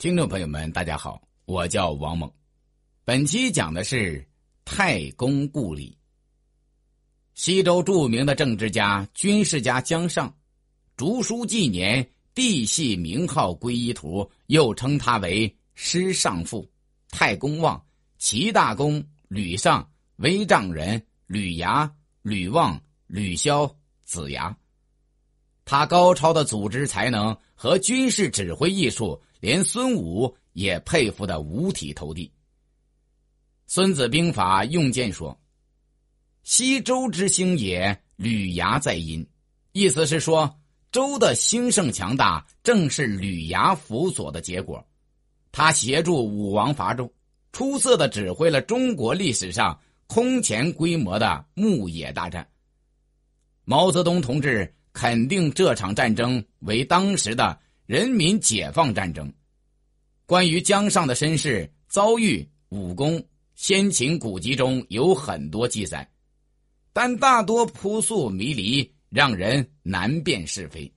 听众朋友们，大家好，我叫王猛。本期讲的是太公故里。西周著名的政治家、军事家姜尚，竹书纪年帝系名号归一图，又称他为师尚父、太公望、齐大公、吕尚、威丈人、吕牙、吕望、吕萧、子牙。他高超的组织才能和军事指挥艺术。连孙武也佩服的五体投地。《孙子兵法》用剑说：“西周之兴也，吕牙在阴。”意思是说，周的兴盛强大正是吕牙辅佐的结果。他协助武王伐纣，出色的指挥了中国历史上空前规模的牧野大战。毛泽东同志肯定这场战争为当时的。人民解放战争，关于江尚的身世、遭遇、武功，先秦古籍中有很多记载，但大多扑朔迷离，让人难辨是非。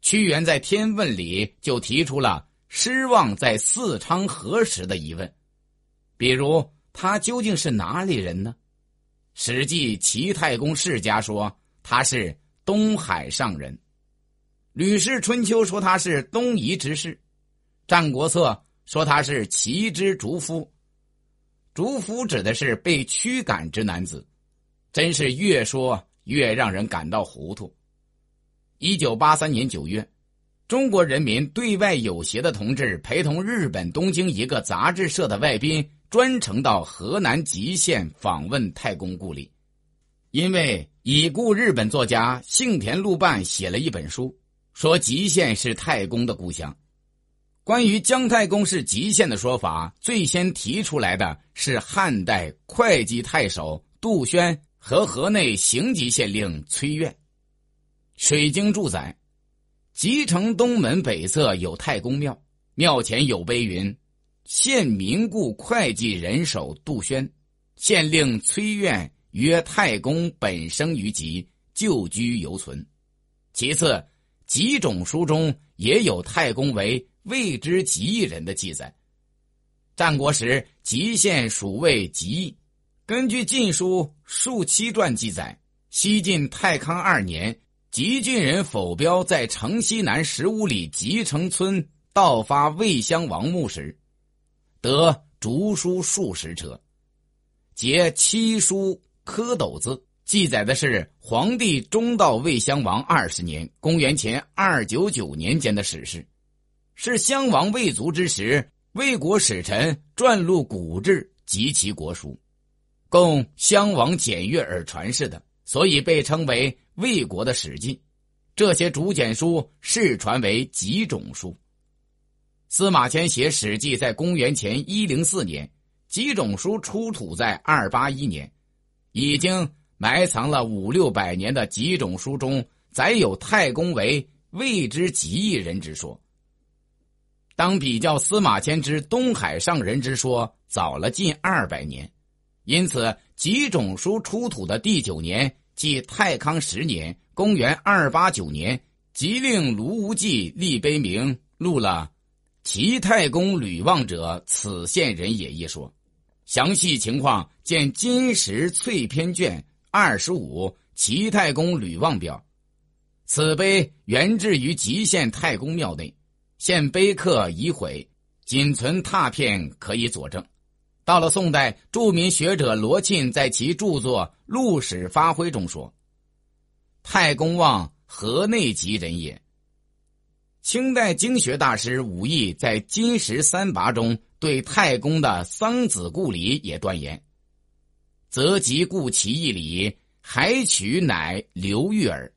屈原在《天问》里就提出了失望在四昌何时的疑问，比如他究竟是哪里人呢？《史记·齐太公世家》说他是东海上人。《吕氏春秋》说他是东夷之士，《战国策》说他是齐之竹夫，竹夫指的是被驱赶之男子，真是越说越让人感到糊涂。一九八三年九月，中国人民对外友协的同志陪同日本东京一个杂志社的外宾，专程到河南吉县访问太公故里，因为已故日本作家幸田路伴写了一本书。说吉县是太公的故乡。关于姜太公是吉县的说法，最先提出来的是汉代会稽太守杜轩和河内行吉县令崔苑。水经注载，吉城东门北侧有太公庙，庙前有碑云：“县民故会稽人守杜轩，县令崔苑曰太公本生于吉，旧居犹存。”其次。几种书中也有太公为未知吉人的记载。战国时，吉县属为吉。根据《晋书·述七传》记载，西晋太康二年，吉郡人否彪在城西南十五里吉城村盗发魏襄王墓时，得竹书数十车，结七书蝌蚪字。记载的是皇帝中道魏襄王二十年（公元前二九九年间）的史事，是襄王魏卒之时，魏国使臣撰录古志及其国书，供襄王检阅而传世的，所以被称为魏国的史记。这些竹简书世传为几种书。司马迁写《史记》在公元前一零四年，几种书出土在二八一年，已经。埋藏了五六百年的几种书中，载有太公为未知极异人之说。当比较司马迁之东海上人之说，早了近二百年，因此几种书出土的第九年，即太康十年（公元二八九年），即令卢无忌立碑铭，录了“齐太公吕望者，此县人也”一说。详细情况见《金石翠篇》卷。二十五，齐太公吕望表，此碑原置于吉县太公庙内，现碑刻已毁，仅存拓片可以佐证。到了宋代，著名学者罗沁在其著作《陆史发挥》中说：“太公望河内籍人也。”清代经学大师武义在《金石三跋》中对太公的桑梓故里也断言。则即故其义理，还取乃刘玉耳。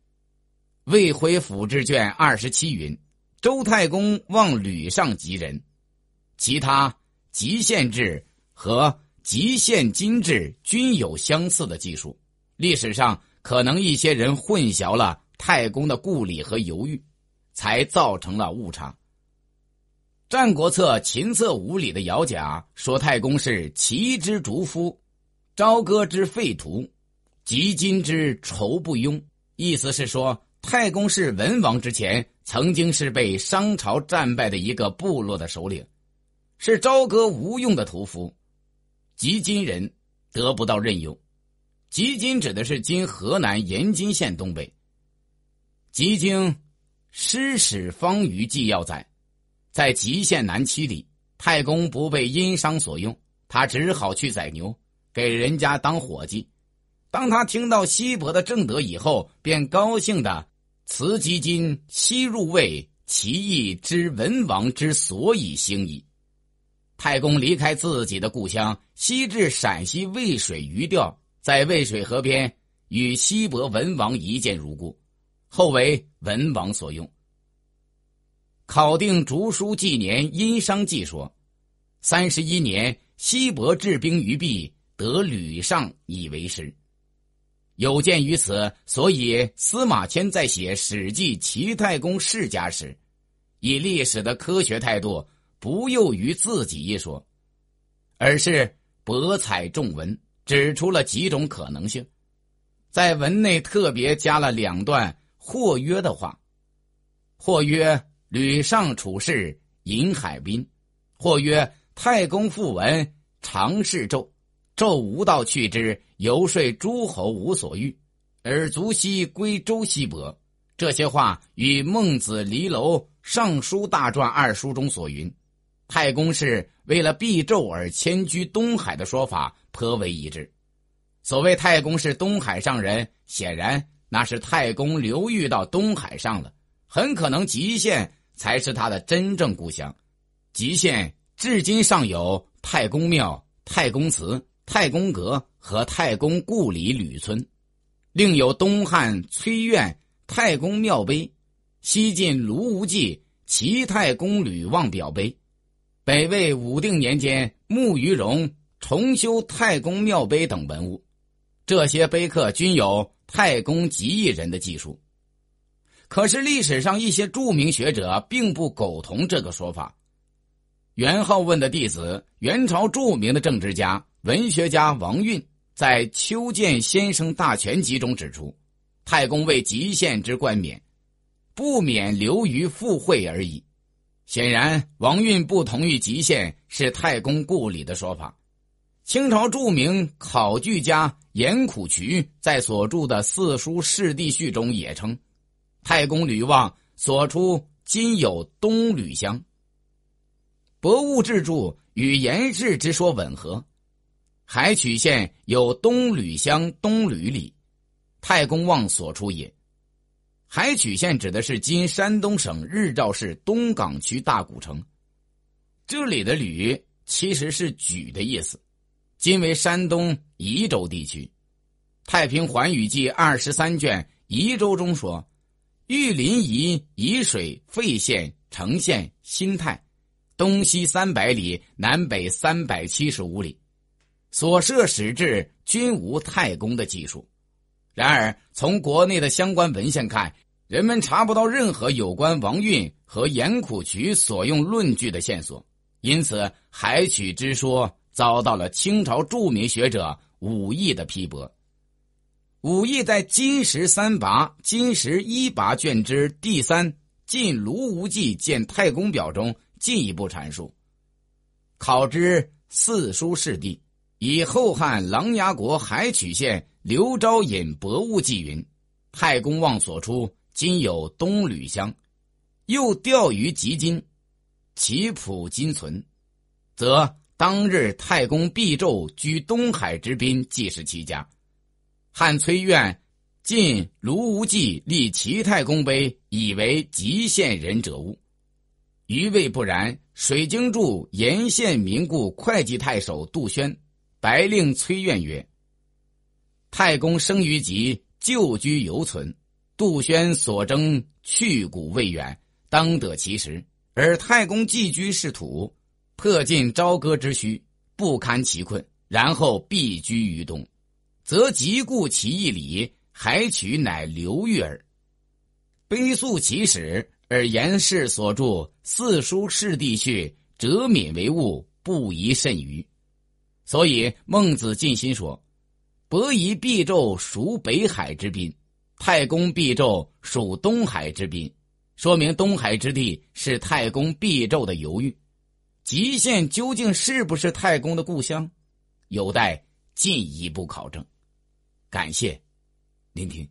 魏辉府志卷二十七云：周太公望吕上吉人。其他吉县志和吉县金志均有相似的记述。历史上可能一些人混淆了太公的故里和犹豫，才造成了误差。《战国策·秦策五》里的姚甲说太公是齐之逐夫。朝歌之废徒，及今之仇不庸。意思是说，太公是文王之前，曾经是被商朝战败的一个部落的首领，是朝歌无用的屠夫。及今人得不到任用。吉金指的是今河南延津县东北。吉经师史方舆纪要载，在吉县南七里，太公不被殷商所用，他只好去宰牛，给人家当伙计。当他听到西伯的正德以后，便高兴的辞吉金西入魏，其意知文王之所以兴矣。太公离开自己的故乡，西至陕西渭水鱼钓，在渭水河边与西伯文王一见如故，后为文王所用。考定竹书纪年殷商记说，三十一年，西伯治兵于毕，得吕尚以为师。有鉴于此，所以司马迁在写《史记·齐太公世家》时，以历史的科学态度。不囿于自己一说，而是博采众文，指出了几种可能性，在文内特别加了两段或曰的话。或曰吕尚处事引海滨，或曰太公复文常侍纣，纣无道去之，游说诸侯无所欲，而足西归周西伯。这些话与孟子离楼尚书大传二书中所云。太公是为了避纣而迁居东海的说法颇为一致。所谓太公是东海上人，显然那是太公流寓到东海上了，很可能吉县才是他的真正故乡。吉县至今尚有太公庙、太公祠、太公阁和太公故里吕村，另有东汉崔苑太公庙碑，西晋卢无忌齐太公吕望表碑。北魏武定年间，穆于荣重修太公庙碑等文物，这些碑刻均有太公吉义人的记述。可是历史上一些著名学者并不苟同这个说法。元好问的弟子、元朝著名的政治家、文学家王运在《邱建先生大全集》中指出，太公为吉县之冠冕，不免流于附会而已。显然，王运不同意吉县是太公故里的说法。清朝著名考据家严苦渠在所著的《四书世地序》中也称，太公吕望所出今有东吕乡。《博物志著》与严氏之说吻合，海曲县有东吕乡东吕里，太公望所出也。海曲县指的是今山东省日照市东港区大古城，这里的“吕”其实是“举”的意思，今为山东沂州地区。《太平寰宇记》二十三卷沂州中说：“玉林沂、沂水费县城县新泰，东西三百里，南北三百七十五里，所设史志均无太公的记述。”然而，从国内的相关文献看，人们查不到任何有关王运和严苦渠所用论据的线索，因此海曲之说遭到了清朝著名学者武义的批驳。武义在《金石三拔》《金石一拔》卷之第三《晋卢无忌见太公表》中进一步阐述：考之四书世地，以后汉琅琊国海曲县刘昭隐博物记云，太公望所出。今有东吕乡，又钓于吉金，其谱今存，则当日太公避纣居东海之滨，即是其家。汉崔苑晋卢无忌立齐太公碑，以为极县人者物。余谓不然。水经注沿县民故会稽太守杜宣，白令崔苑曰：“太公生于吉，旧居犹存。”杜宣所征去古未远，当得其时。而太公寄居是土，破尽朝歌之需，不堪其困，然后避居于东，则即故其义理，还取乃刘裕耳。悲诉其始，而言氏所著《四书世地序》，折敏为物，不宜甚于。所以孟子尽心说：“伯夷必纣属北海之滨。”太公避纣属东海之滨，说明东海之地是太公避纣的犹豫。极限究竟是不是太公的故乡，有待进一步考证。感谢聆听。